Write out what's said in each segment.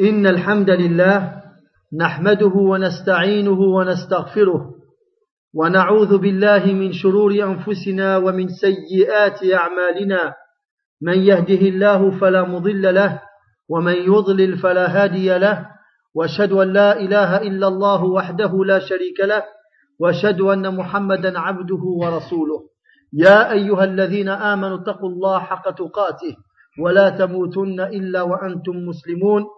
إن الحمد لله نحمده ونستعينه ونستغفره ونعوذ بالله من شرور أنفسنا ومن سيئات أعمالنا. من يهده الله فلا مضل له ومن يضلل فلا هادي له. وأشهد أن لا إله إلا الله وحده لا شريك له. وأشهد أن محمدا عبده ورسوله. يا أيها الذين آمنوا اتقوا الله حق تقاته ولا تموتن إلا وأنتم مسلمون.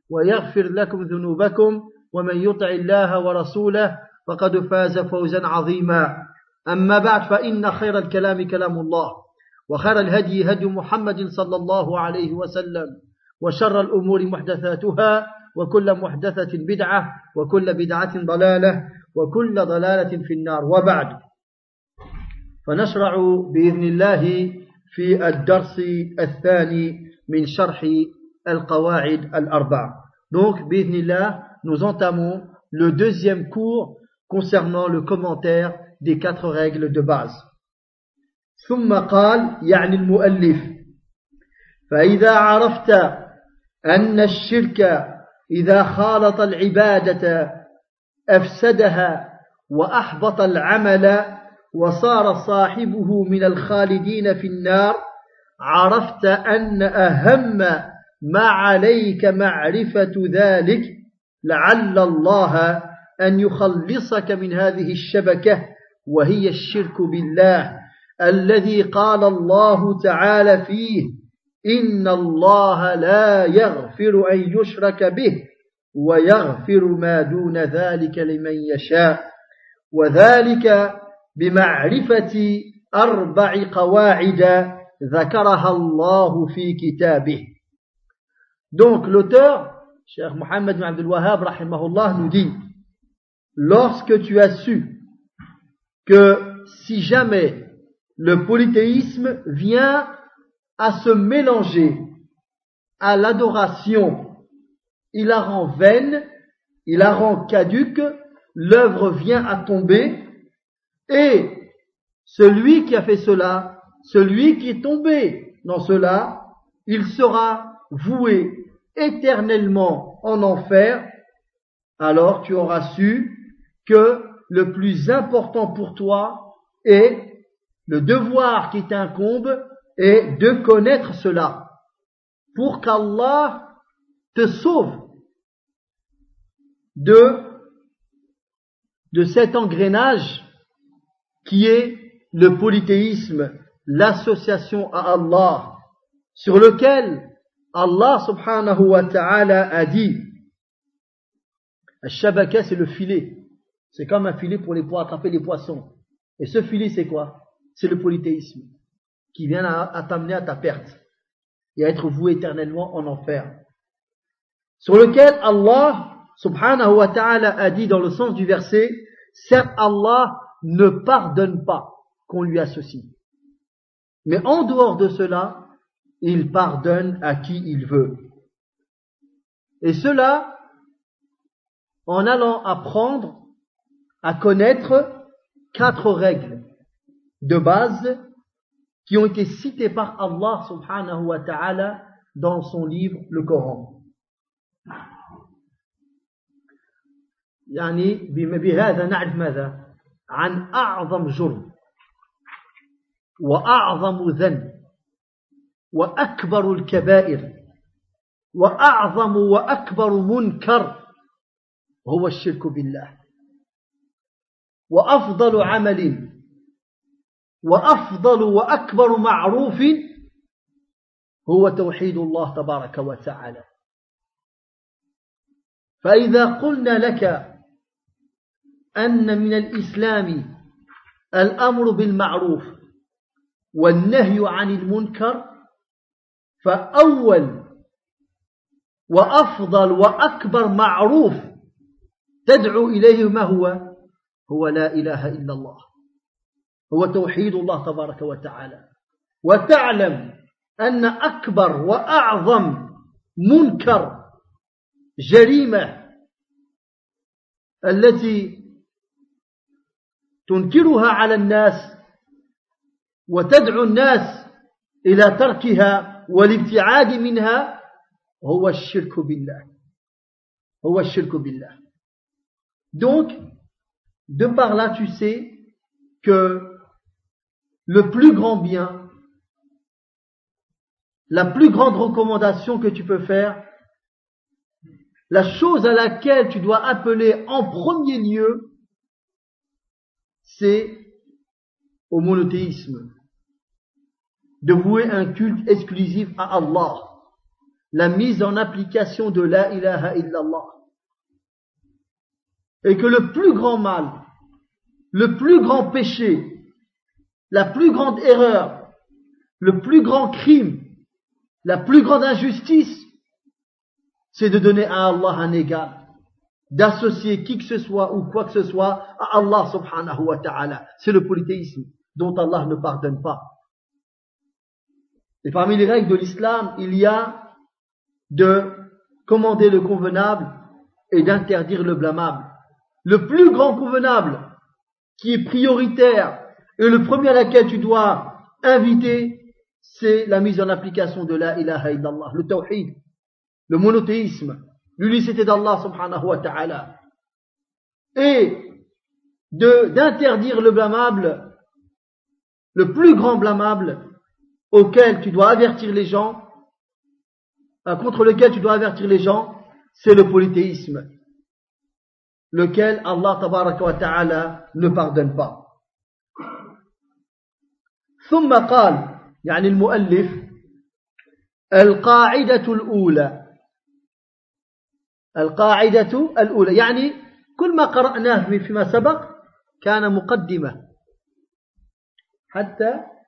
ويغفر لكم ذنوبكم ومن يطع الله ورسوله فقد فاز فوزا عظيما. أما بعد فإن خير الكلام كلام الله وخير الهدي هدي محمد صلى الله عليه وسلم وشر الأمور محدثاتها وكل محدثة بدعة وكل بدعة ضلالة وكل ضلالة في النار. وبعد فنشرع بإذن الله في الدرس الثاني من شرح القواعد الأربع Donc, الله, nous entamons le deuxième cours concernant le commentaire des quatre règles de base. ثم قال يعني المؤلف فإذا عرفت أن الشرك إذا خالط العبادة أفسدها وأحبط العمل وصار صاحبه من الخالدين في النار عرفت أن أهم ما عليك معرفة ذلك لعل الله أن يخلصك من هذه الشبكة وهي الشرك بالله الذي قال الله تعالى فيه إن الله لا يغفر أن يشرك به ويغفر ما دون ذلك لمن يشاء وذلك بمعرفة أربع قواعد ذكرها الله في كتابه. Donc l'auteur, Cheikh Mohammed bin Abdul Wahhab rahimahullah nous dit lorsque tu as su que si jamais le polythéisme vient à se mélanger à l'adoration, il la rend vaine, il la rend caduque, l'œuvre vient à tomber, et celui qui a fait cela, celui qui est tombé dans cela, il sera voué éternellement en enfer, alors tu auras su que le plus important pour toi est le devoir qui t'incombe est de connaître cela pour qu'Allah te sauve de, de cet engrenage qui est le polythéisme, l'association à Allah, sur lequel Allah subhanahu wa ta'ala a dit Shabaka c'est le filet. C'est comme un filet pour, les, pour attraper les poissons. Et ce filet c'est quoi? C'est le polythéisme qui vient à, à t'amener à ta perte et à être voué éternellement en enfer. Sur lequel Allah subhanahu wa ta'ala a dit dans le sens du verset Certes Allah ne pardonne pas qu'on lui associe. Mais en dehors de cela, il pardonne à qui il veut. Et cela en allant apprendre à connaître quatre règles de base qui ont été citées par Allah subhanahu wa ta'ala dans son livre, le Coran. يعني بهذا نعرف ماذا عن أعظم جرم وأعظم ذنب وأكبر الكبائر وأعظم وأكبر منكر هو الشرك بالله. وأفضل عمل وأفضل وأكبر معروف هو توحيد الله تبارك وتعالى. فإذا قلنا لك أن من الإسلام الأمر بالمعروف والنهي عن المنكر فأول وأفضل وأكبر معروف تدعو إليه ما هو؟ هو لا إله إلا الله. هو توحيد الله تبارك وتعالى. وتعلم أن أكبر وأعظم منكر جريمة التي تنكرها على الناس وتدعو الناس إلى تركها والابتعاد منها هو الشرك بالله هو الشرك بالله donc de par là tu sais que le plus grand bien la plus grande recommandation que tu peux faire la chose à laquelle tu dois appeler en premier lieu c'est au monothéisme de vouer un culte exclusif à Allah, la mise en application de la ilaha illallah. Et que le plus grand mal, le plus grand péché, la plus grande erreur, le plus grand crime, la plus grande injustice, c'est de donner à Allah un égal, d'associer qui que ce soit ou quoi que ce soit à Allah subhanahu wa ta'ala. C'est le polythéisme dont Allah ne pardonne pas. Et parmi les règles de l'islam, il y a de commander le convenable et d'interdire le blâmable. Le plus grand convenable, qui est prioritaire, et le premier à laquelle tu dois inviter, c'est la mise en application de la ilaha le tawhid, le monothéisme, l'unicité d'Allah subhanahu wa ta'ala. Et d'interdire le blâmable, le plus grand blâmable, auquel tu dois avertir les gens, euh, contre lequel tu dois avertir les gens, c'est le polythéisme, lequel Allah wa ta'ala ne pardonne pas. ثم قال يعني المؤلف القاعدة الأولى القاعدة الأولى يعني كل ما قرأناه فيما سبق كان مقدمة حتى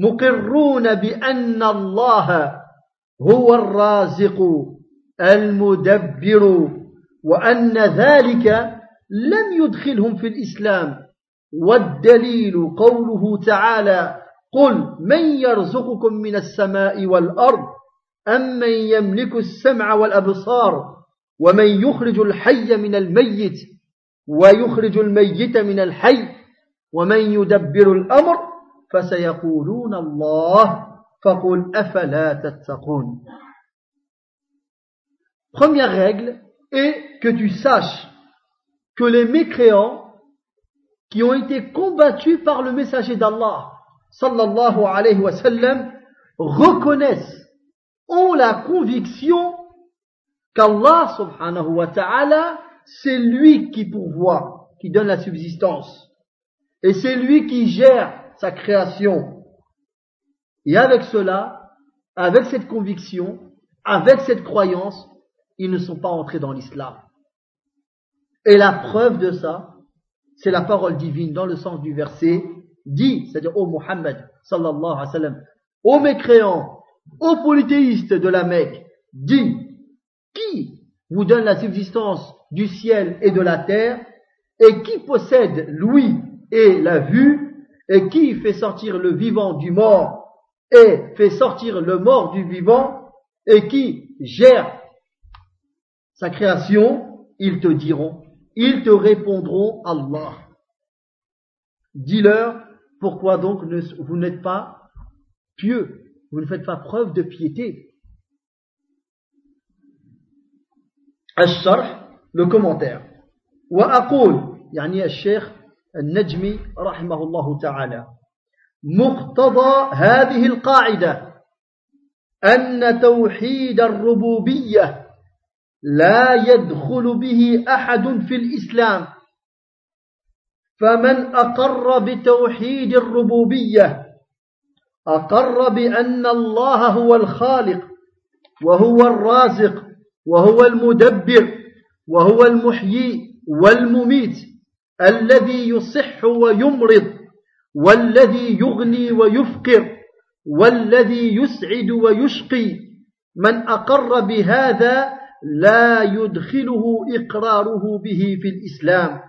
مقرون بأن الله هو الرازق المدبر وأن ذلك لم يدخلهم في الإسلام. والدليل قوله تعالى قل من يرزقكم من السماء والأرض أم من يملك السمع والأبصار ومن يخرج الحي من الميت ويخرج الميت من الحي ومن يدبر الأمر فسيقولون الله فقل أفلا تتقون Première règle est que tu saches que les mécréants qui ont été combattus par le messager d'Allah sallallahu alayhi wa sallam reconnaissent, ont la conviction qu'Allah subhanahu wa ta'ala c'est lui qui pourvoit, qui donne la subsistance et c'est lui qui gère sa création. Et avec cela, avec cette conviction, avec cette croyance, ils ne sont pas entrés dans l'islam. Et la preuve de ça, c'est la parole divine dans le sens du verset dit, c'est-à-dire au Muhammad sallallahu alayhi mécréants, aux polythéistes de la Mecque, dit, qui vous donne la subsistance du ciel et de la terre, et qui possède l'ouïe et la vue, et qui fait sortir le vivant du mort et fait sortir le mort du vivant et qui gère sa création, ils te diront, ils te répondront Allah. Dis-leur, pourquoi donc vous n'êtes pas pieux, vous ne faites pas preuve de piété. le commentaire. وأقول يعني الشيخ النجمي رحمه الله تعالى. مقتضى هذه القاعدة أن توحيد الربوبية لا يدخل به أحد في الإسلام. فمن أقر بتوحيد الربوبية أقر بأن الله هو الخالق وهو الرازق وهو المدبر وهو المحيي والمميت. الذي يصح ويمرض والذي يغني ويفقر والذي يسعد ويشقي. من أقر بهذا لا يدخله إقراره به في الإسلام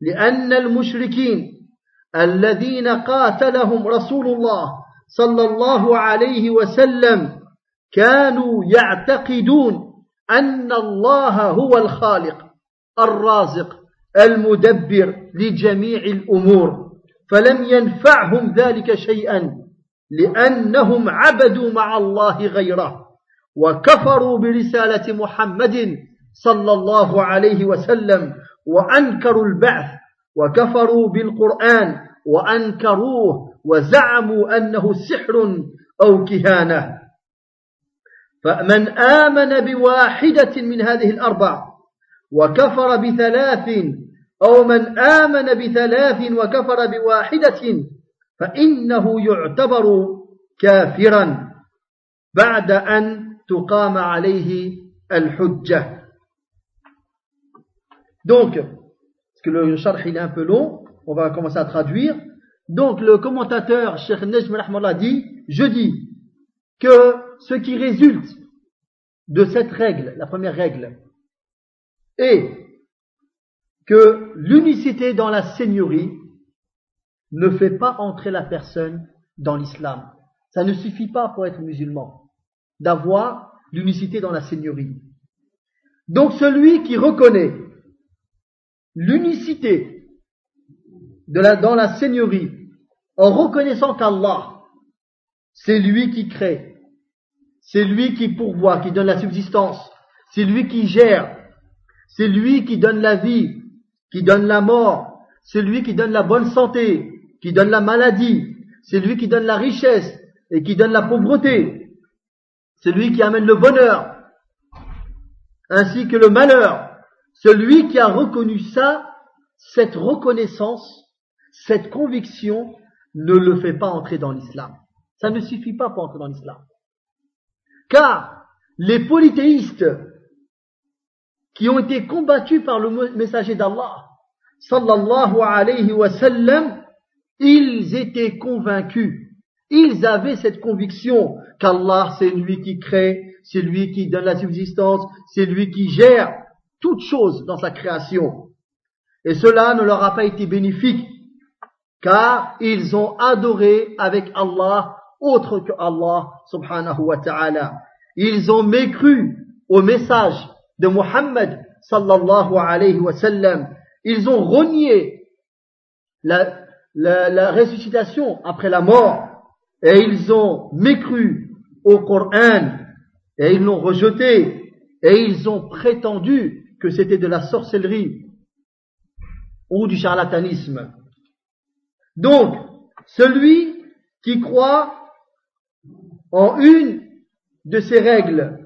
لأن المشركين الذين قاتلهم رسول الله صلى الله عليه وسلم كانوا يعتقدون أن الله هو الخالق الرازق. المدبر لجميع الأمور فلم ينفعهم ذلك شيئا لأنهم عبدوا مع الله غيره وكفروا برسالة محمد صلى الله عليه وسلم وأنكروا البعث وكفروا بالقرآن وأنكروه وزعموا أنه سحر أو كهانة. فمن آمن بواحدة من هذه الأربع وكفر بثلاث أو من آمن بثلاث وكفر بواحدة فإنه يعتبر كافرا بعد أن تقام عليه الحجة Donc, parce que le charh il est un peu long, on va commencer à traduire. Donc, le commentateur Cheikh Nejm Rahmallah dit, je dis que ce qui résulte de cette règle, la première règle, est que l'unicité dans la seigneurie ne fait pas entrer la personne dans l'islam. Ça ne suffit pas pour être musulman d'avoir l'unicité dans la seigneurie. Donc celui qui reconnaît l'unicité dans la seigneurie en reconnaissant qu'Allah, c'est lui qui crée, c'est lui qui pourvoit, qui donne la subsistance, c'est lui qui gère, c'est lui qui donne la vie, qui donne la mort, c'est lui qui donne la bonne santé, qui donne la maladie, c'est lui qui donne la richesse et qui donne la pauvreté, c'est lui qui amène le bonheur, ainsi que le malheur. Celui qui a reconnu ça, cette reconnaissance, cette conviction, ne le fait pas entrer dans l'islam. Ça ne suffit pas pour entrer dans l'islam. Car les polythéistes qui ont été combattus par le messager d'Allah, sallallahu alayhi wa sallam, ils étaient convaincus, ils avaient cette conviction qu'Allah c'est lui qui crée, c'est lui qui donne la subsistance, c'est lui qui gère toutes choses dans sa création. Et cela ne leur a pas été bénéfique, car ils ont adoré avec Allah autre que Allah subhanahu wa ta'ala. Ils ont mécru au message de Muhammad sallallahu alayhi wa sallam. Ils ont renié la, la, ressuscitation après la mort et ils ont mécru au Coran et ils l'ont rejeté et ils ont prétendu que c'était de la sorcellerie ou du charlatanisme. Donc, celui qui croit en une de ces règles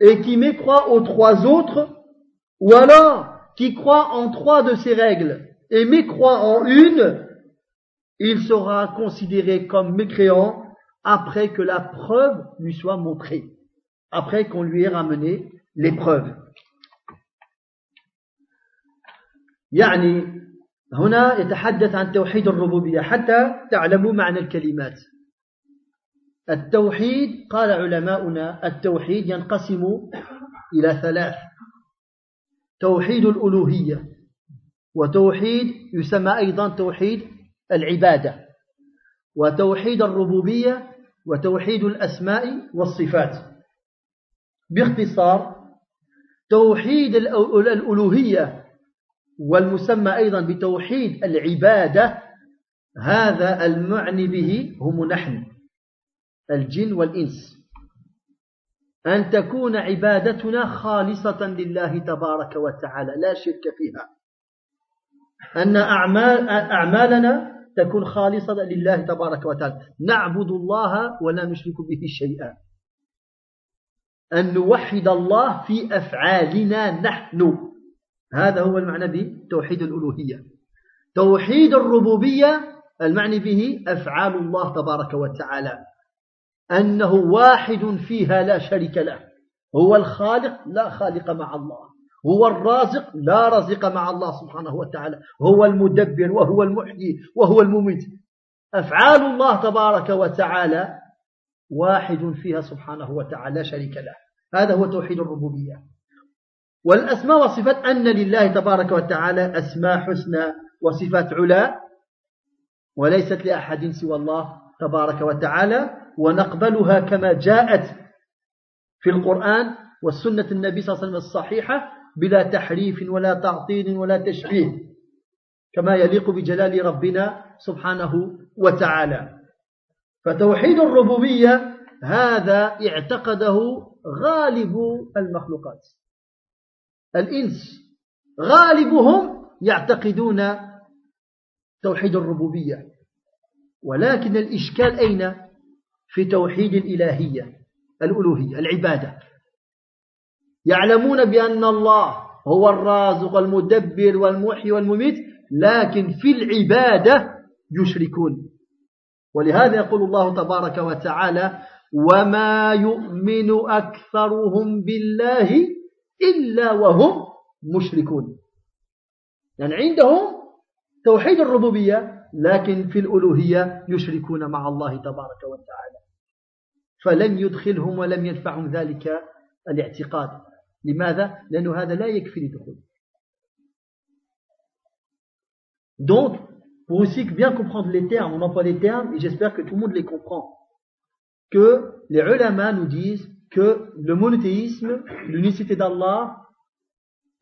et qui mécroit aux trois autres, ou alors qui croit en trois de ces règles et mécroit en une, il sera considéré comme mécréant après que la preuve lui soit montrée, après qu'on lui ait ramené les preuves. يعني هنا يتحدث عن توحيد الربوبية حتى تعلموا معنى الكلمات التوحيد قال علماؤنا التوحيد ينقسم إلى ثلاث. توحيد الألوهية وتوحيد يسمى أيضا توحيد العبادة وتوحيد الربوبية وتوحيد الأسماء والصفات. باختصار توحيد الألوهية والمسمى أيضا بتوحيد العبادة هذا المعني به هم نحن. الجن والإنس. أن تكون عبادتنا خالصة لله تبارك وتعالى لا شرك فيها. أن أعمال أعمالنا تكون خالصة لله تبارك وتعالى. نعبد الله ولا نشرك به شيئا. أن نوحد الله في أفعالنا نحن. هذا هو المعنى بتوحيد الألوهية. توحيد الربوبية المعني به أفعال الله تبارك وتعالى. أنه واحد فيها لا شريك له. هو الخالق لا خالق مع الله. هو الرازق لا رزق مع الله سبحانه وتعالى. هو المدبر وهو المحيي وهو المميت. أفعال الله تبارك وتعالى واحد فيها سبحانه وتعالى لا شريك له. هذا هو توحيد الربوبية. والأسماء والصفات أن لله تبارك وتعالى أسماء حسنى وصفات علا وليست لأحد سوى الله تبارك وتعالى. ونقبلها كما جاءت في القرآن والسنة النبي صلى الله عليه وسلم الصحيحة بلا تحريف ولا تعطيل ولا تشبيه كما يليق بجلال ربنا سبحانه وتعالى. فتوحيد الربوبية هذا اعتقده غالب المخلوقات. الإنس غالبهم يعتقدون توحيد الربوبية ولكن الإشكال أين؟ في توحيد الإلهية الألوهية العبادة. يعلمون بأن الله هو الرازق المدبر والمحيي والمميت لكن في العبادة يشركون. ولهذا يقول الله تبارك وتعالى وما يؤمن أكثرهم بالله إلا وهم مشركون. يعني عندهم توحيد الربوبية لكن في الألوهية يشركون مع الله تبارك وتعالى. فلم يدخلهم ولم ينفعهم ذلك الاعتقاد لماذا؟ لأنه هذا لا يكفي لدخول Donc, pour aussi bien comprendre les termes, on emploie des termes et j'espère que tout le monde les comprend. Que les ulama nous disent que le monothéisme, l'unicité d'Allah,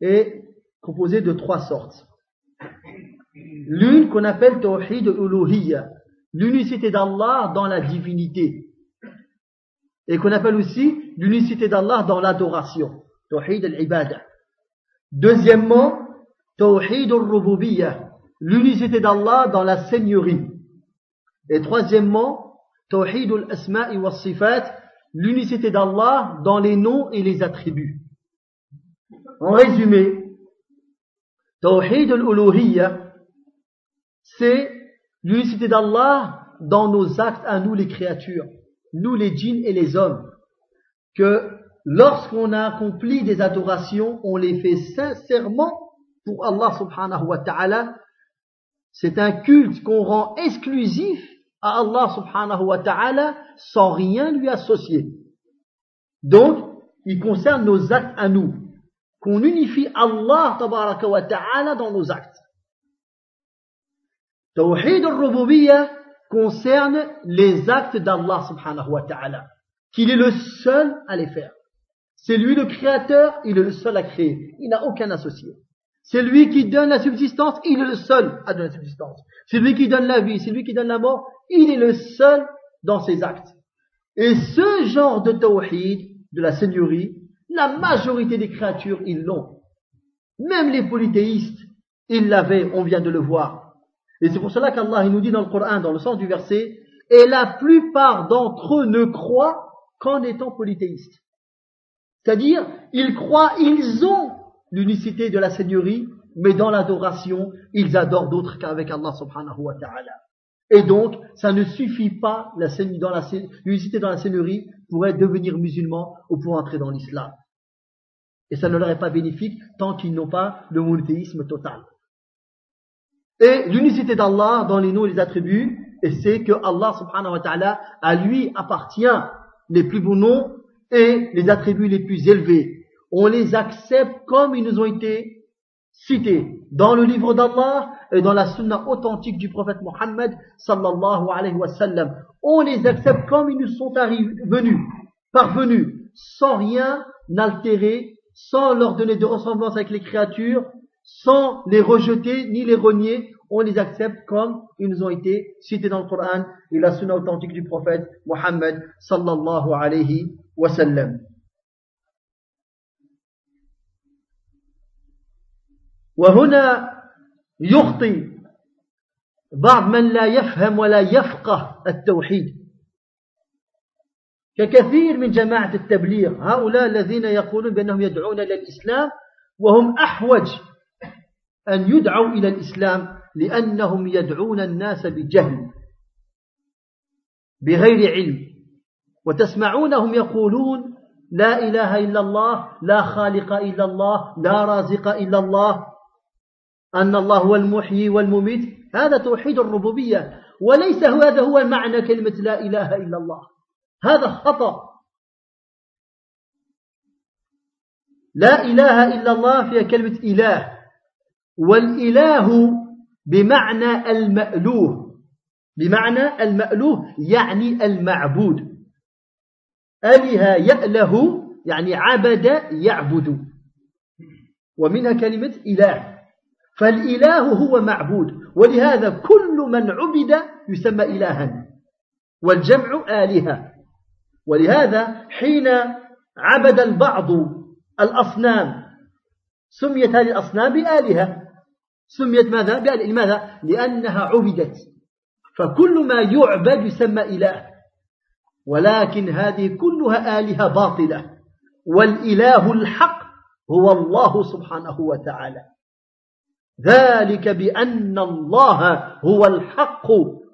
est composé de trois sortes. L'une qu'on appelle Tawhid uluhiyya, l'unicité d'Allah dans la divinité. Et qu'on appelle aussi l'unicité d'Allah dans l'adoration. Tawhid al-ibadah. Deuxièmement, Tawhid al-rububiyya, l'unicité d'Allah dans la seigneurie. Et troisièmement, Tawhid al-asma'i wa sifat, l'unicité d'Allah dans les noms et les attributs. En résumé, Tawhid al-uluhiyya, c'est l'unicité d'Allah dans nos actes à nous les créatures, nous les djinns et les hommes, que lorsqu'on a accompli des adorations, on les fait sincèrement pour Allah subhanahu wa ta'ala. C'est un culte qu'on rend exclusif à Allah subhanahu wa ta'ala sans rien lui associer. Donc, il concerne nos actes à nous, qu'on unifie Allah tabaraka wa ta'ala dans nos actes. Tawhid al-Rububiyyah concerne les actes d'Allah subhanahu wa ta'ala, qu'il est le seul à les faire. C'est lui le créateur, il est le seul à créer. Il n'a aucun associé. C'est lui qui donne la subsistance, il est le seul à donner la subsistance. C'est lui qui donne la vie, c'est lui qui donne la mort, il est le seul dans ses actes. Et ce genre de tawhid, de la seigneurie, la majorité des créatures, ils l'ont. Même les polythéistes, ils l'avaient, on vient de le voir. Et c'est pour cela qu'Allah nous dit dans le Coran, dans le sens du verset, et la plupart d'entre eux ne croient qu'en étant polythéistes. C'est-à-dire, ils croient, ils ont l'unicité de la Seigneurie, mais dans l'adoration, ils adorent d'autres qu'avec Allah subhanahu wa ta'ala. Et donc, ça ne suffit pas, l'unicité dans la Seigneurie, pour devenir musulman ou pour entrer dans l'islam. Et ça ne leur est pas bénéfique tant qu'ils n'ont pas le monothéisme total. Et l'unicité d'Allah dans les noms et les attributs, et c'est que Allah subhanahu wa ta'ala, à lui appartient les plus beaux noms et les attributs les plus élevés. On les accepte comme ils nous ont été cités dans le livre d'Allah et dans la sunna authentique du prophète Mohammed sallallahu alayhi wa sallam. On les accepte comme ils nous sont arrivés, venus, parvenus, sans rien altérer, sans leur donner de ressemblance avec les créatures, sans les rejeter ni les renier, on les accepte comme ils nous ont été cités dans le Coran et la sunna authentique du prophète Mohammed sallallahu alayhi wa sallam. وهنا يخطي بعض من لا يفهم ولا يفقه التوحيد ككثير من جماعة التبليغ هؤلاء الذين يقولون بأنهم يدعون إلى الإسلام وهم أحوج أن يدعوا إلى الإسلام لأنهم يدعون الناس بجهل بغير علم. وتسمعونهم يقولون لا إله إلا الله لا خالق إلا الله لا رازق إلا الله أن الله هو المحيي والمميت. هذا توحيد الربوبية. وليس هذا هو معنى كلمة لا إله إلا الله. هذا خطأ. لا إله إلا الله فيها كلمة إله. والإله بمعنى المألوه. بمعنى المألوه يعني المعبود. أله يأله يعني عبد يعبد. ومنها كلمة إله. فالإله هو معبود. ولهذا كل من عبد يسمى إلها. والجمع آلهة. ولهذا حين عبد البعض الأصنام سميت هذه الأصنام بآلهة. سميت ماذا؟ لماذا؟ لأنها عبدت. فكل ما يعبد يسمى إله. ولكن هذه كلها آلهة باطلة. والإله الحق هو الله سبحانه وتعالى. ذلك بأن الله هو الحق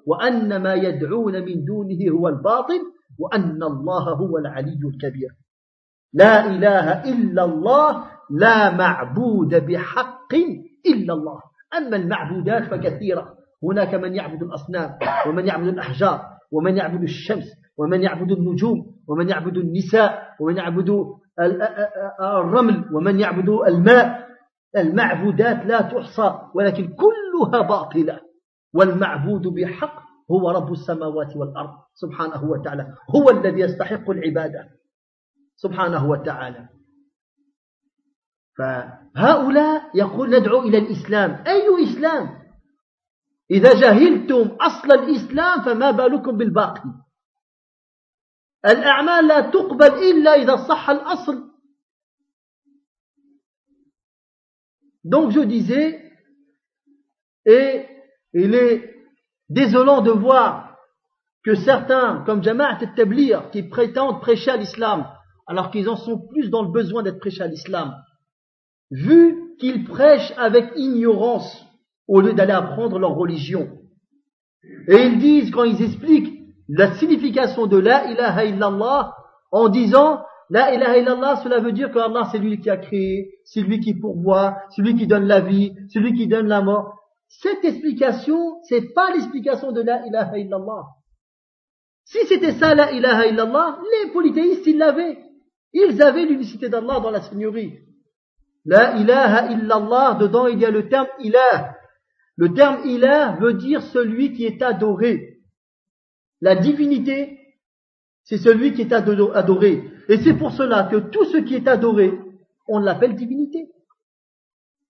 وأن ما يدعون من دونه هو الباطل وأن الله هو العلي الكبير. لا إله إلا الله لا معبود بحق إلا الله. أما المعبودات فكثيرة. هناك من يعبد الأصنام ومن يعبد الأحجار ومن يعبد الشمس ومن يعبد النجوم ومن يعبد النساء ومن يعبد الرمل ومن يعبد الماء. المعبودات لا تحصى ولكن كلها باطلة. والمعبود بحق هو رب السماوات والأرض سبحانه وتعالى. هو الذي يستحق العبادة سبحانه وتعالى. فهؤلاء يقول ندعو إلى الإسلام أي إسلام إذا جهلتم أصل الإسلام فما بالكم بالباقي الأعمال لا تقبل إلا إذا صح الأصل Donc je disais, et il est désolant de voir que certains, comme Jama'at al-Tablir, qui prétendent prêcher à l'islam, alors qu'ils en sont plus dans le besoin d'être prêchés à l'islam, vu qu'ils prêchent avec ignorance au lieu d'aller apprendre leur religion. Et ils disent, quand ils expliquent la signification de la ilaha illallah, en disant la ilaha illallah, cela veut dire que Allah c'est lui qui a créé, c'est lui qui pourvoit, c'est lui qui donne la vie, c'est lui qui donne la mort. Cette explication, c'est pas l'explication de la ilaha illallah. Si c'était ça la ilaha illallah, les polythéistes ils l'avaient. Ils avaient l'unicité d'Allah dans la seigneurie. La ilaha illallah, dedans il y a le terme ilah. Le terme ilah veut dire celui qui est adoré. La divinité, c'est celui qui est adoré. Et c'est pour cela que tout ce qui est adoré, on l'appelle divinité.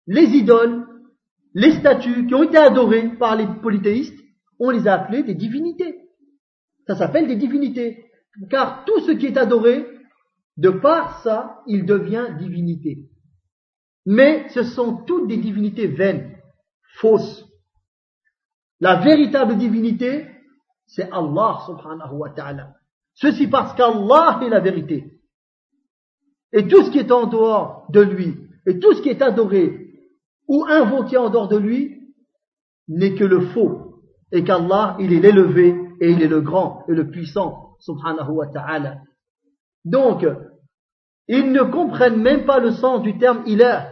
Les idoles, les statues qui ont été adorées par les polythéistes, on les a appelées des divinités. Ça s'appelle des divinités. Car tout ce qui est adoré, de par ça, il devient divinité. Mais ce sont toutes des divinités vaines, fausses. La véritable divinité, c'est Allah subhanahu wa ta'ala. Ceci parce qu'Allah est la vérité. Et tout ce qui est en dehors de lui, et tout ce qui est adoré ou invoqué en dehors de lui, n'est que le faux. Et qu'Allah, il est l'élevé, et il est le grand, et le puissant, subhanahu wa ta'ala. Donc, ils ne comprennent même pas le sens du terme ilah.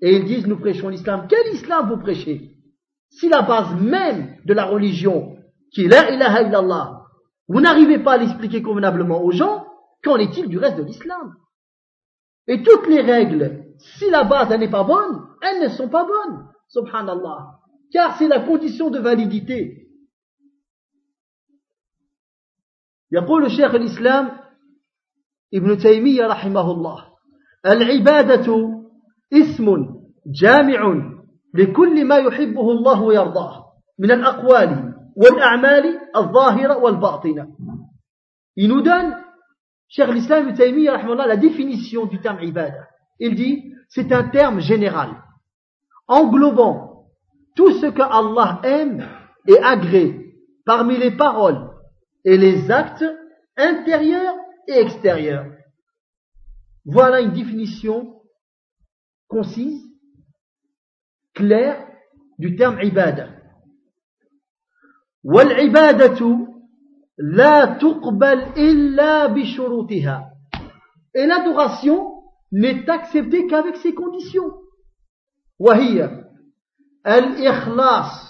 Et ils disent, nous prêchons l'islam. Quel islam vous prêchez Si la base même de la religion, qui est la ilaha illallah, vous n'arrivez pas à l'expliquer convenablement aux gens, qu'en est-il du reste de l'islam Et toutes les règles, si la base n'est pas bonne, elles ne sont pas bonnes, subhanallah, car c'est la condition de validité. يقول الشيخ الإسلام ابن تيمية رحمه الله العبادة اسم جامع لكل ما يحبه الله ويرضاه من الأقوال والأعمال الظاهرة والباطنة il nous donne Cheikh l'Islam Ibn Taymiyyah la définition du terme ibada il dit c'est un terme général englobant tout ce que Allah aime et agrée parmi les paroles et les actes intérieurs et extérieurs voilà une définition concise claire du terme ibada. والعبادة لا تقبل إلا بشروطها. Et l'adoration n'est acceptée qu'avec ses conditions. وهي الإخلاص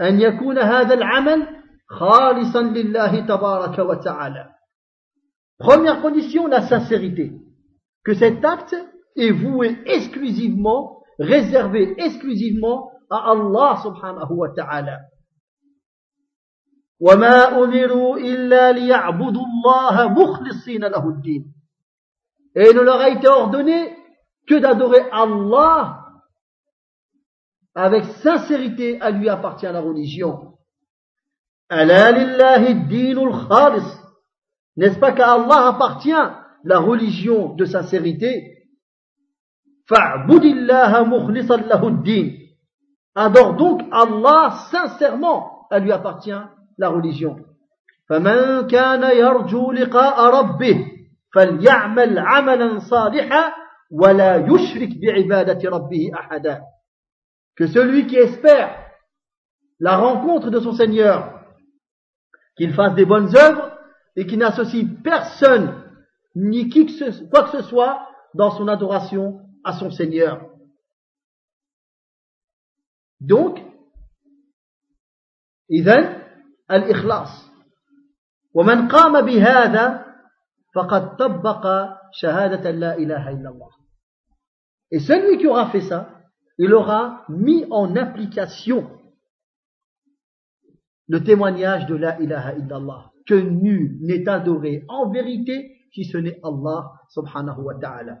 أن يكون هذا العمل خالصا لله تبارك وتعالى. Première condition, la sincérité. Que cet acte est voué exclusivement, réservé exclusivement à Allah subhanahu wa ta'ala. Et il ne leur a été ordonné que d'adorer Allah avec sincérité, à lui appartient la religion. N'est-ce pas qu'à Allah appartient la religion de sincérité Adore donc Allah sincèrement, à lui appartient la religion. فمن كان يرجو لقاء ربه فليعمل عملا صالحا ولا يشرك بعبادة ربه أحدا que celui qui espère la rencontre de son Seigneur qu'il fasse des bonnes œuvres et qui n'associe personne ni qui que ce, quoi que ce soit dans son adoration à son Seigneur. Donc, إذن الإخلاص ومن قام بهذا فقد طبق شهادة لا إله إلا الله Et celui qui aura fait ça, il aura mis en application le témoignage de la ilaha illallah que nul n'est adoré en vérité si ce n'est Allah subhanahu wa ta'ala.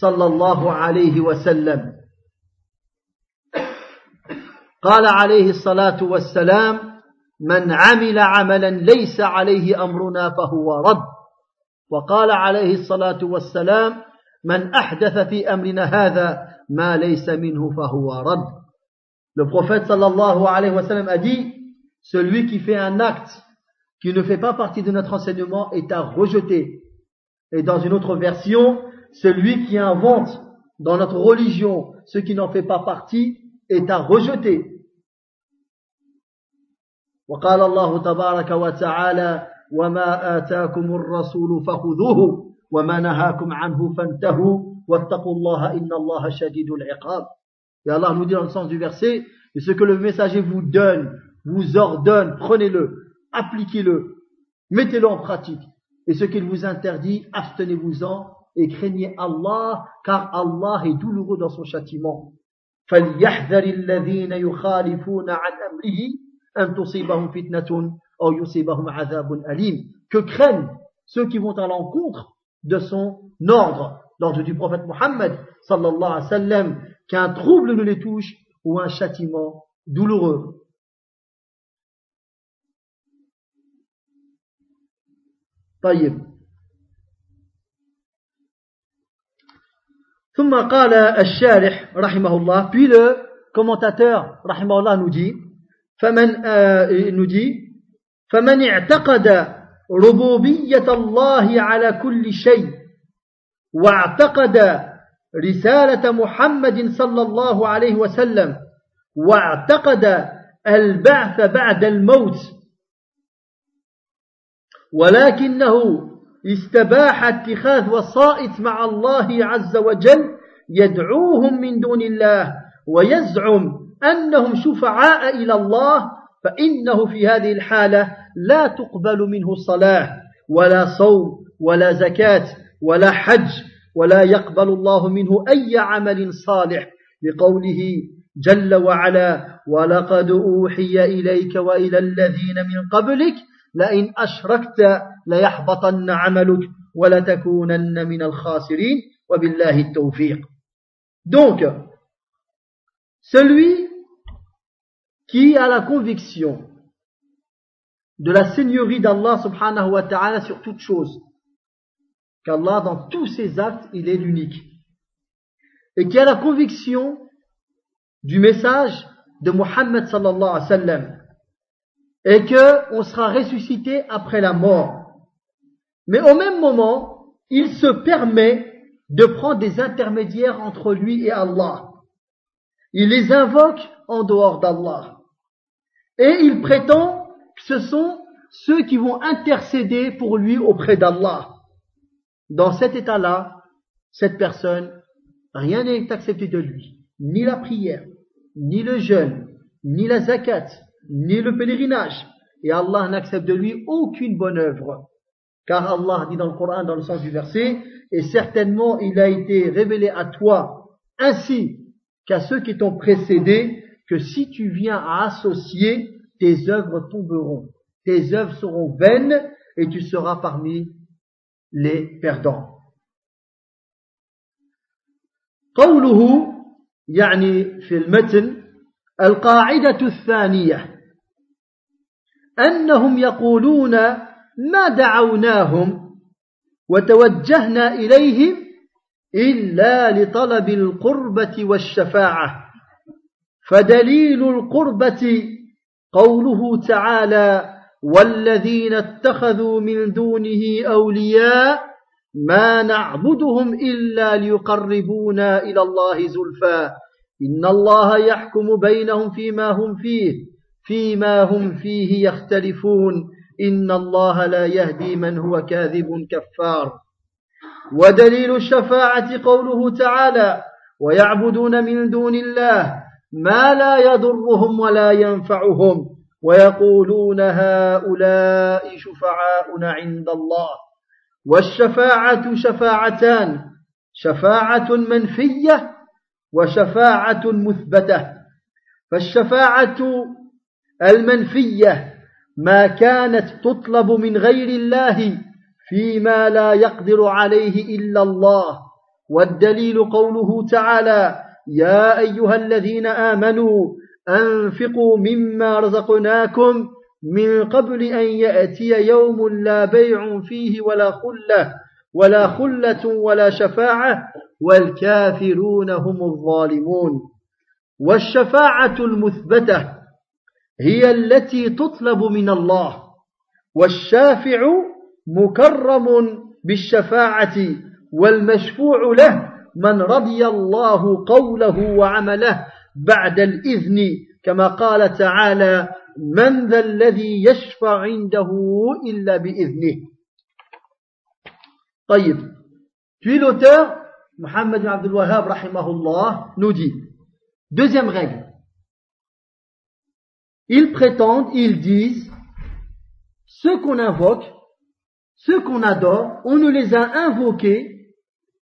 sallallahu alayhi wa sallam. قال عليه الصلاة والسلام من عمل عملا ليس عليه أمرنا فهو رد وقال عليه الصلاة والسلام من أحدث في أمرنا هذا ما ليس منه فهو رد Le prophète sallallahu alayhi wa sallam a dit celui qui fait un acte qui ne fait pas partie de notre enseignement est à rejeter. Et dans une autre version, celui qui invente dans notre religion ce qui n'en fait pas partie est à rejeter. وقال الله تبارك وتعالى وما آتاكم الرسول فخذوه وما نهاكم عنه فانتهوا واتقوا الله إن الله شديد العقاب Et Allah nous dit dans le sens du verset, et ce que le messager vous donne, vous ordonne, prenez-le. appliquez-le, mettez-le en pratique. Et ce qu'il vous interdit, abstenez-vous-en et craignez Allah, car Allah est douloureux dans son châtiment. فليحذر الذين يخالفون عن أمره أن تصيبهم فتنة أو يصيبهم عذاب أليم. Que craignent ceux qui vont à l'encontre de son ordre, l'ordre du prophète Mohammed sallallahu alayhi wa sallam, qu'un trouble ne les touche ou un châtiment douloureux. طيب ثم قال الشارح رحمه الله puis le commentateur رحمه الله nous dit فمن آه nous dit فمن اعتقد ربوبية الله على كل شيء واعتقد رسالة محمد صلى الله عليه وسلم واعتقد البعث بعد الموت ولكنه استباح اتخاذ وسائط مع الله عز وجل يدعوهم من دون الله ويزعم أنهم شفعاء إلى الله فإنه في هذه الحالة لا تقبل منه صلاة ولا صوم ولا زكاة ولا حج ولا يقبل الله منه أي عمل صالح لقوله جل وعلا ولقد أوحي إليك وإلى الذين من قبلك لئن أشركت ليحبطن عملك ولتكونن من الخاسرين وبالله التوفيق Donc, Celui qui a la conviction de la seigneurie d'Allah subhanahu wa ta'ala sur toute chose, qu'Allah dans tous ses actes, il est l'unique, et qui a la conviction du message de Muhammad sallallahu alayhi wa sallam, et que on sera ressuscité après la mort. mais au même moment, il se permet de prendre des intermédiaires entre lui et Allah. Il les invoque en dehors d'Allah. Et il prétend que ce sont ceux qui vont intercéder pour lui auprès d'Allah. Dans cet état-là, cette personne, rien n'est accepté de lui. Ni la prière, ni le jeûne, ni la zakat, ni le pèlerinage. Et Allah n'accepte de lui aucune bonne œuvre. Car Allah dit dans le Coran, dans le sens du verset, et certainement il a été révélé à toi, ainsi qu'à ceux qui t'ont précédé, que si tu viens à associer, tes œuvres tomberont, tes œuvres seront vaines, et tu seras parmi les perdants. قوله يعني في المتن القاعدة الثانية أنهم يقولون ما دعوناهم وتوجهنا إليهم إلا لطلب القربة والشفاعة. فدليل القربة قوله تعالى والذين اتخذوا من دونه أولياء ما نعبدهم إلا ليقربونا إلى الله زلفى. إن الله يحكم بينهم فيما هم فيه فيما هم فيه يختلفون. إن الله لا يهدي من هو كاذب كفار. ودليل الشفاعة قوله تعالى ويعبدون من دون الله ما لا يضرهم ولا ينفعهم. ويقولون هؤلاء شفعاؤنا عند الله. والشفاعة شفاعتان شفاعة منفية وشفاعة مثبتة. فالشفاعة المنفية ما كانت تطلب من غير الله فيما لا يقدر عليه إلا الله. والدليل قوله تعالى يا أيها الذين آمنوا أنفقوا مما رزقناكم من قبل أن يأتي يوم لا بيع فيه ولا خلة ولا خلة ولا شفاعة والكافرون هم الظالمون. والشفاعة المثبتة هي التي تطلب من الله والشافع مكرم بالشفاعة والمشفوع له من رضي الله قوله وعمله بعد الإذن كما قال تعالى من ذا الذي يشفع عنده إلا بإذنه طيب Puis l'auteur, Mohammed Abdul Wahhab, rahimahullah, nous dit, deuxième règle, ils prétendent, ils disent, ceux qu'on invoque, ceux qu'on adore, on nous les a invoqués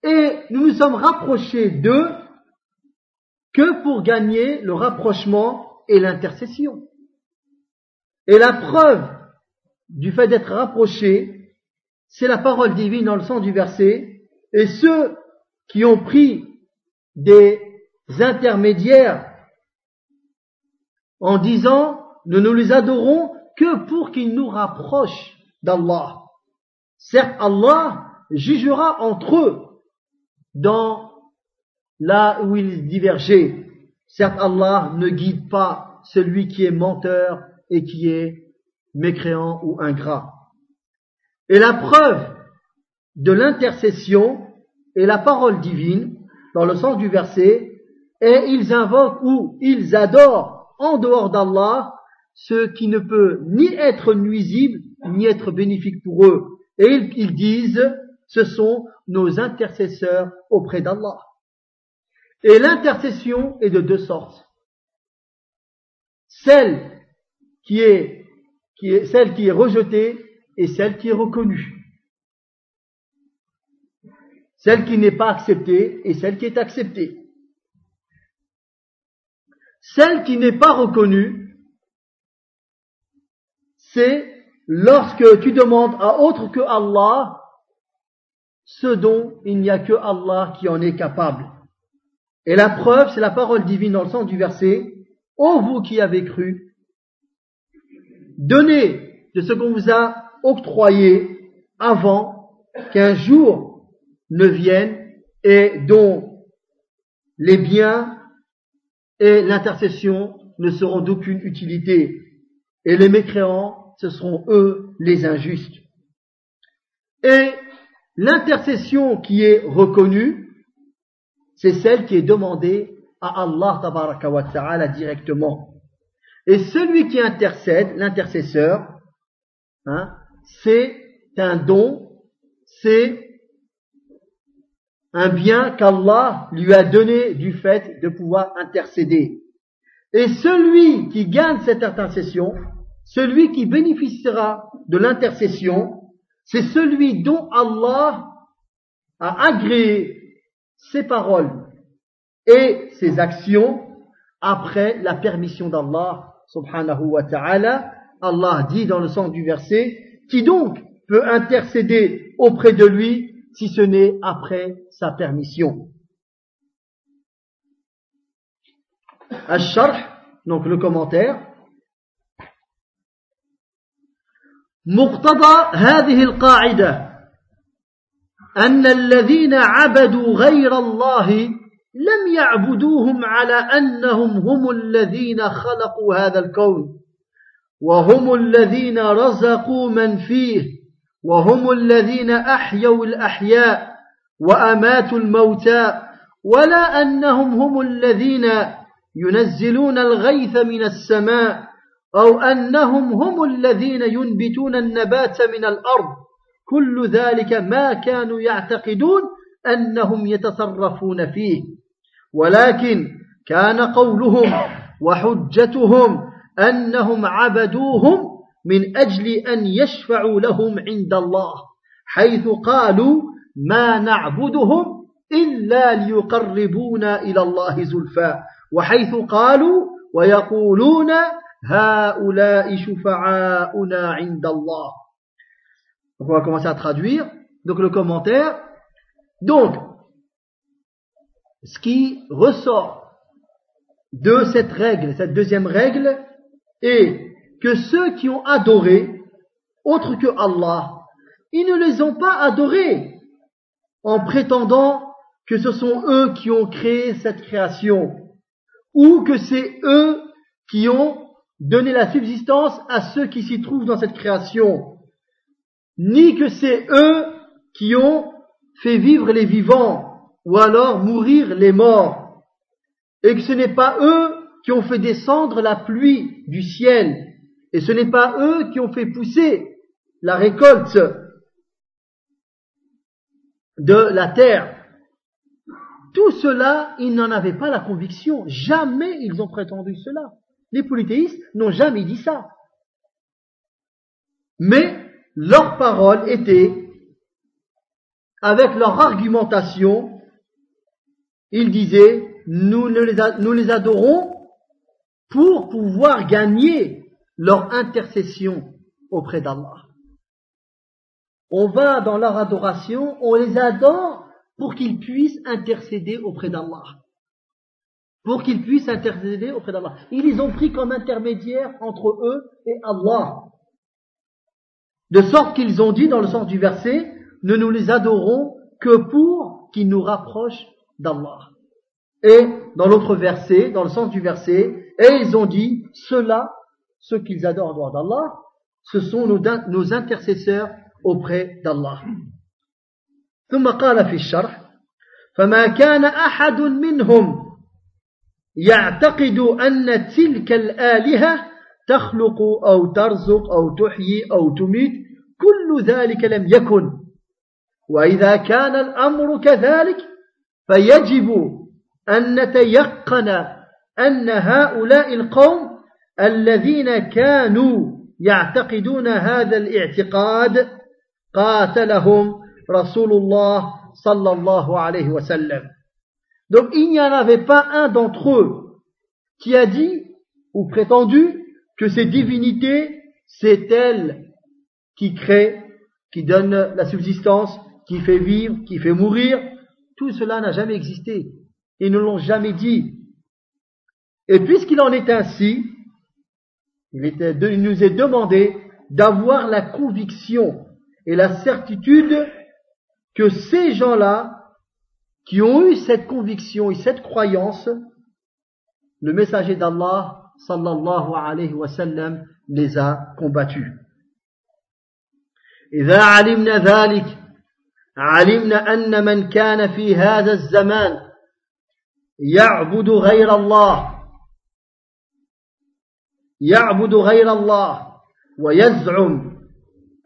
et nous nous sommes rapprochés d'eux que pour gagner le rapprochement et l'intercession. Et la preuve du fait d'être rapproché, c'est la parole divine dans le sens du verset, et ceux qui ont pris des intermédiaires en disant, nous ne les adorons que pour qu'ils nous rapprochent d'Allah. Certes, Allah jugera entre eux dans là où ils divergeaient. Certes, Allah ne guide pas celui qui est menteur et qui est mécréant ou ingrat. Et la preuve de l'intercession est la parole divine, dans le sens du verset, et ils invoquent ou ils adorent en dehors d'Allah ce qui ne peut ni être nuisible ni être bénéfique pour eux. Et ils, disent, ce sont nos intercesseurs auprès d'Allah. Et l'intercession est de deux sortes. Celle qui est rejetée et celle qui est reconnue. Celle qui n'est pas acceptée et celle qui est acceptée. Celle qui n'est pas reconnue, c'est lorsque tu demandes à autre que Allah ce dont il n'y a que Allah qui en est capable. Et la preuve, c'est la parole divine dans le sens du verset, Ô vous qui avez cru, donnez de ce qu'on vous a octroyé avant qu'un jour ne vienne et dont les biens et l'intercession ne seront d'aucune utilité. Et les mécréants, ce seront eux les injustes. Et l'intercession qui est reconnue, c'est celle qui est demandée à Allah wa ta'ala directement. Et celui qui intercède, l'intercesseur, hein, c'est un don, c'est un bien qu'Allah lui a donné du fait de pouvoir intercéder. Et celui qui gagne cette intercession, celui qui bénéficiera de l'intercession, c'est celui dont Allah a agréé ses paroles et ses actions après la permission d'Allah subhanahu wa ta'ala. Allah dit dans le sens du verset, qui donc peut intercéder auprès de lui si ce n'est après sa permission. الشرح donc le commentaire. مقتضى هذه القاعدة أن الذين عبدوا غير الله لم يعبدوهم على أنهم هم الذين خلقوا هذا الكون. وهم الذين رزقوا من فيه. وهم الذين أحيوا الأحياء وأماتوا الموتى ولا أنهم هم الذين ينزلون الغيث من السماء أو أنهم هم الذين ينبتون النبات من الأرض. كل ذلك ما كانوا يعتقدون أنهم يتصرفون فيه. ولكن كان قولهم وحجتهم أنهم عبدوهم من أجل أن يشفعوا لهم عند الله حيث قالوا ما نعبدهم إلا ليقربونا إلى الله زلفى وحيث قالوا ويقولون هؤلاء شفعاؤنا عند الله Donc on va commencer à traduire. Donc le commentaire. Donc, ce qui ressort de cette règle, cette deuxième règle, est que ceux qui ont adoré, autre que Allah, ils ne les ont pas adorés en prétendant que ce sont eux qui ont créé cette création, ou que c'est eux qui ont donné la subsistance à ceux qui s'y trouvent dans cette création, ni que c'est eux qui ont fait vivre les vivants, ou alors mourir les morts, et que ce n'est pas eux qui ont fait descendre la pluie du ciel, et ce n'est pas eux qui ont fait pousser la récolte de la terre. Tout cela, ils n'en avaient pas la conviction. Jamais ils ont prétendu cela. Les polythéistes n'ont jamais dit ça. Mais leur parole était, avec leur argumentation, ils disaient, nous, les, nous les adorons pour pouvoir gagner leur intercession auprès d'Allah. On va dans leur adoration, on les adore pour qu'ils puissent intercéder auprès d'Allah. Pour qu'ils puissent intercéder auprès d'Allah. Ils les ont pris comme intermédiaires entre eux et Allah. De sorte qu'ils ont dit dans le sens du verset, ne nous les adorons que pour qu'ils nous rapprochent d'Allah. Et dans l'autre verset, dans le sens du verset, et ils ont dit, ceux-là, ceux qu'ils adorent en dehors d'Allah, ce sont nos, nos intercesseurs auprès d'Allah. ثم قال في الشرح فما كان أحد منهم يعتقد أن تلك الآلهة تخلق أو ترزق أو تحيي أو تميت كل ذلك لم يكن وإذا كان الأمر كذلك فيجب أن نتيقن أن هؤلاء القوم الذين كانوا يعتقدون هذا الاعتقاد قاتلهم رسول الله صلى الله عليه وسلم Donc il n'y en avait pas un d'entre eux qui a dit ou prétendu que ces divinités, c'est elles qui créent, qui donnent la subsistance, qui fait vivre, qui fait mourir. Tout cela n'a jamais existé. Ils ne l'ont jamais dit. Et puisqu'il en est ainsi, il, était, il nous est demandé d'avoir la conviction et la certitude que ces gens-là, qui ont eu cette conviction et cette croyance, le messager d'Allah, sallallahu alayhi wa sallam, les a combattus. إذا علمنا ذلك علمنا أن من كان في هذا الزمان يعبد غير الله يعبد غير الله ويزعم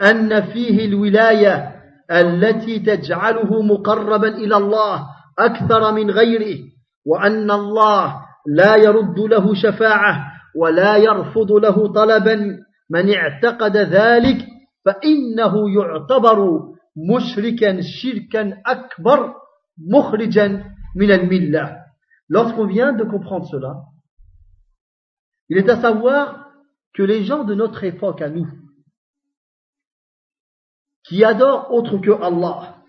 أن فيه الولاية التي تجعله مقربا إلى الله أكثر من غيره وأن الله لا يرد له شفاعة ولا يرفض له طلبا. من اعتقد ذلك فإنه يعتبر مشركا شركا أكبر مخرجا من الملة. Lorsqu'on vient de comprendre cela, il est à savoir que les gens de notre époque à nous, qui adorent autre que Allah,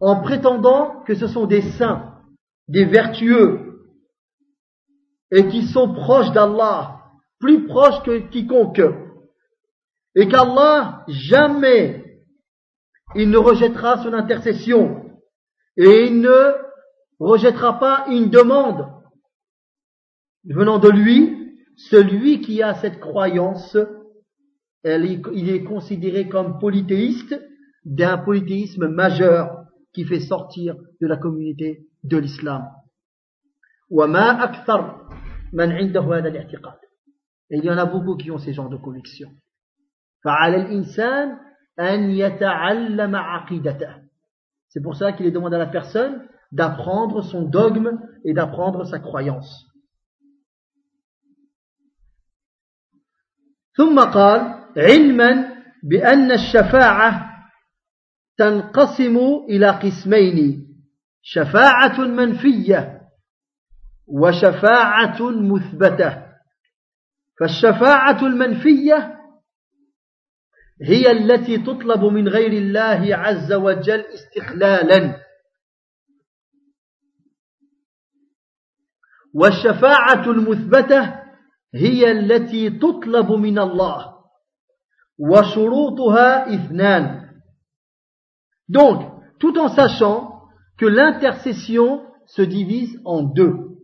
en prétendant que ce sont des saints, des vertueux, et qui sont proches d'Allah, plus proches que quiconque, et qu'Allah jamais il ne rejettera son intercession et il ne rejettera pas une demande venant de lui, celui qui a cette croyance, il est considéré comme polythéiste d'un polythéisme majeur qui fait sortir de la communauté de l'islam. Et il y en a beaucoup qui ont ces genres de convictions. C'est pour ça qu'il est demandé à la personne d'apprendre son dogme et d'apprendre sa croyance. ثم قال علما بأن الشفاعة تنقسم إلى قسمين شفاعة منفية وشفاعة مثبتة. فالشفاعة المنفية هي التي تطلب من غير الله عز وجل استقلالا. والشفاعة المثبتة هي التي تطلب من الله وشروطها اثنان Donc, tout en sachant que l'intercession se divise en deux.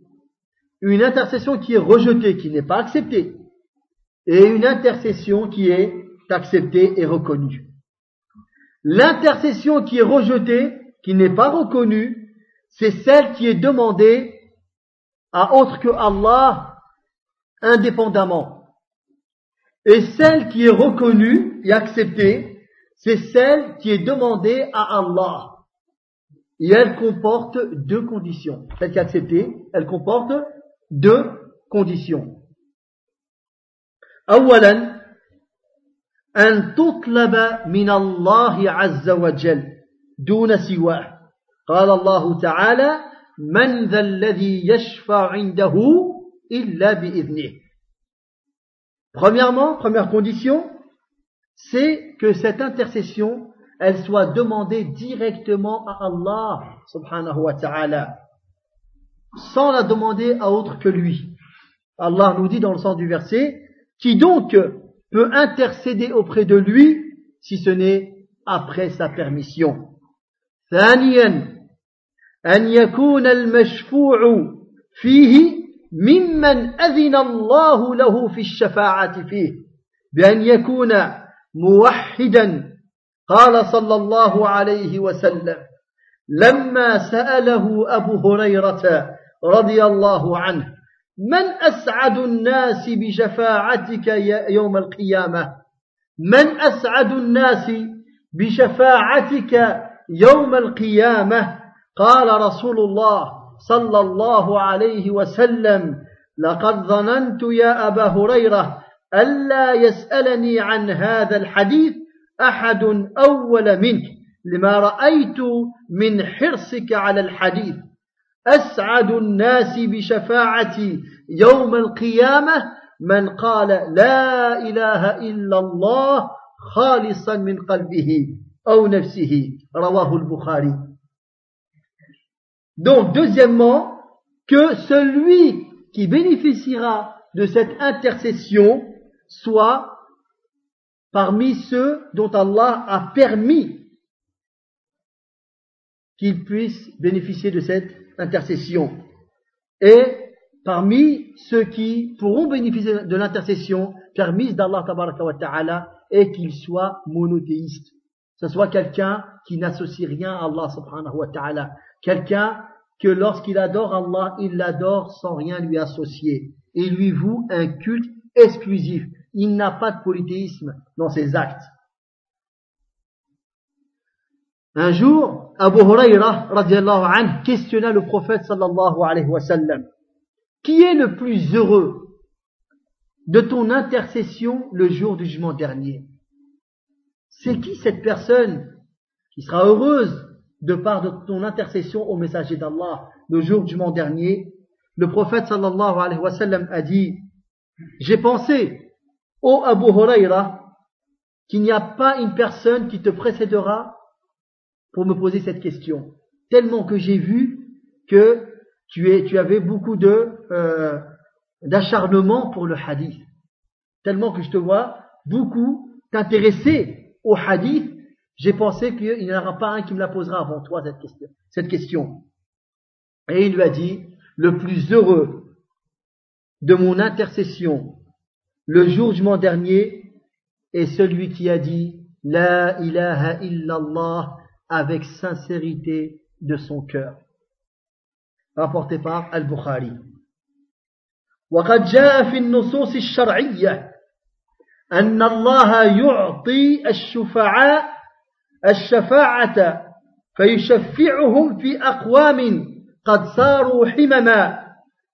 Une intercession qui est rejetée, qui n'est pas acceptée, et une intercession qui est acceptée et reconnue. L'intercession qui est rejetée, qui n'est pas reconnue, c'est celle qui est demandée à autre que Allah indépendamment. Et celle qui est reconnue et acceptée, c'est celle qui est demandée à Allah. Et elle comporte deux conditions. Celle qui est acceptée, elle comporte deux conditions. أن تطلب من الله عز وجل دون سواه قال الله تعالى من ذا الذي يشفع عنده إلا بإذنه Premièrement, première condition, c'est que cette intercession, elle soit demandée directement à Allah subhanahu wa ta'ala, sans la demander à autre que lui. Allah nous dit dans le sens du verset, qui donc peut intercéder auprès de lui si ce n'est après sa permission. ثانيا أن يكون المشفوع فيه ممن أذن الله له في الشفاعة فيه بأن يكون موحدا. قال صلى الله عليه وسلم لما سأله أبو هريرة رضي الله عنه من أسعد الناس بشفاعتك يوم القيامة؟ من أسعد الناس بشفاعتك يوم القيامة؟ قال رسول الله صلى الله عليه وسلم لقد ظننت يا أبا هريرة ألا يسألني عن هذا الحديث أحد أول منك لما رأيت من حرصك على الحديث. أسعد الناس بشفاعتي يوم القيامة من قال لا إله إلا الله خالصا من قلبه أو نفسه. رواه البخاري. Donc, deuxièmement, que celui qui bénéficiera de cette intercession soit parmi ceux dont Allah a permis qu'ils puissent bénéficier de cette intercession. Et parmi ceux qui pourront bénéficier de l'intercession permise d'Allah Ta'ala et qu'ils soient monothéistes. Ce soit quelqu'un qui n'associe rien à Allah subhanahu wa ta'ala. Quelqu'un que lorsqu'il adore Allah, il l'adore sans rien lui associer. Et lui voue un culte exclusif. Il n'a pas de polythéisme dans ses actes. Un jour, Abu Huraira anhu questionna le prophète sallallahu alayhi wa sallam. Qui est le plus heureux de ton intercession le jour du jugement dernier? C'est qui cette personne qui sera heureuse? De par de ton intercession au messager d'Allah le jour du jugement dernier Le prophète sallallahu alayhi wa sallam a dit J'ai pensé, ô Abu Huraira, qu'il n'y a pas une personne qui te précédera pour me poser cette question. Tellement que j'ai vu que tu, es, tu avais beaucoup de euh, d'acharnement pour le hadith. Tellement que je te vois beaucoup t'intéresser au hadith, j'ai pensé qu'il n'y en aura pas un qui me la posera avant toi cette question. Cette question. Et il lui a dit, le plus heureux de mon intercession le jour du mois dernier est celui qui a dit La ilaha illallah avec sincérité de son cœur. Rapporté par Al-Bukhari. وقد جاء في النصوص الشرعية أن الله يعطي الشفعاء الشفاعة فيشفعهم في أقوام قد صاروا حمما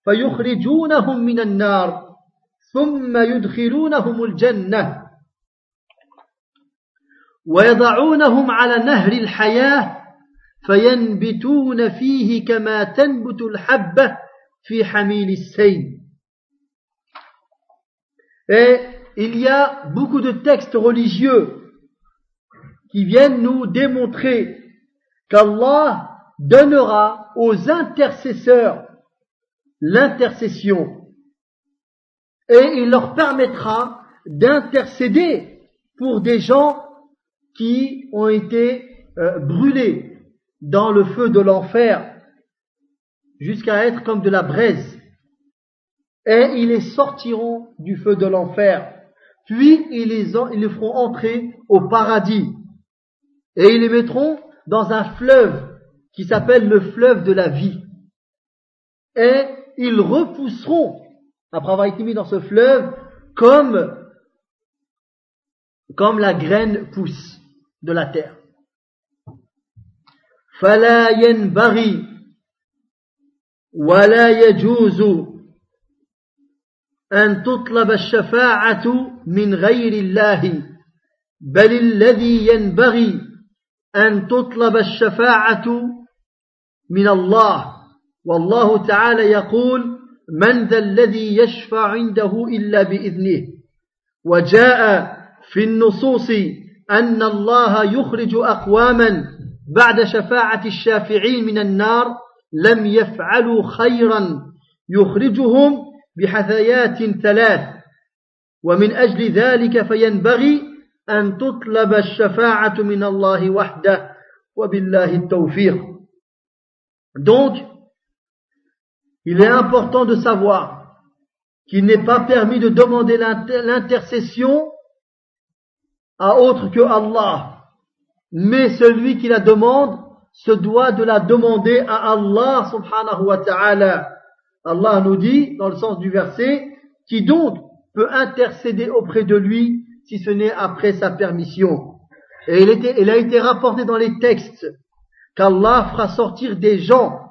فيخرجونهم من النار ثم يدخلونهم الجنة ويضعونهم على نهر الحياة فينبتون فيه كما تنبت الحبة في حميل السيل. Et il y a beaucoup de textes religieux qui viennent nous démontrer qu'Allah donnera aux intercesseurs l'intercession et il leur permettra d'intercéder pour des gens qui ont été euh, brûlés dans le feu de l'enfer jusqu'à être comme de la braise. Et ils les sortiront du feu de l'enfer. Puis ils les, ils les feront entrer au paradis Et ils les mettront dans un fleuve qui s'appelle le fleuve de la vie. Et ils repousseront, après avoir été mis dans ce fleuve, comme, comme la graine pousse de la terre. فلا ينبغي ولا يجوز أن تطلب الشفاعة من غير الله بل الذي ينبغي أن تطلب الشفاعة من الله. والله تعالى يقول من ذا الذي يشفع عنده إلا بإذنه وجاء في النصوص أن الله يخرج أقواما بعد شفاعة الشافعين من النار لم يفعلوا خيرا يخرجهم بحثيات ثلاث. ومن أجل ذلك فينبغي أن تطلب الشفاعة من الله وحده وبالله التوفيق Donc, il est important de savoir qu'il n'est pas permis de demander l'intercession à autre que Allah. Mais celui qui la demande se doit de la demander à Allah subhanahu wa ta'ala. Allah nous dit, dans le sens du verset, qui donc peut intercéder auprès de lui si ce n'est après sa permission. Et il, était, a été rapporté dans les textes qu'Allah fera sortir des gens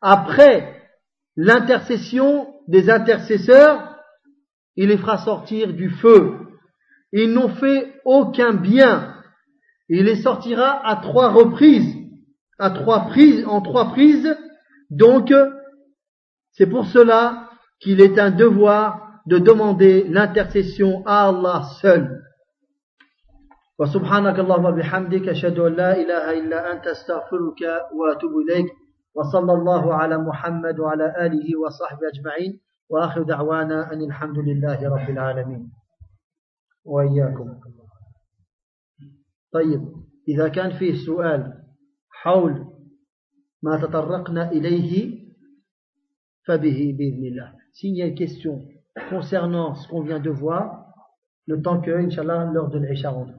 après l'intercession des intercesseurs, il les fera sortir du feu ils n'ont fait aucun bien. Il les sortira à trois reprises, à trois prises, en trois prises. Donc, c'est pour cela qu'il est un devoir de demander l'intercession à Allah seul. وسبحانك اللهم وبحمدك أشهد أن لا إله إلا أنت أستغفرك وأتوب إليك وصلى الله على محمد وعلى آله وصحبه أجمعين وآخر دعوانا أن الحمد لله رب العالمين وإياكم طيب إذا كان فيه سؤال حول ما تطرقنا إليه فبه بإذن الله s'il y question concernant ce qu'on vient de voir le temps que, Inch'Allah, l'heure de l'Isha rentre.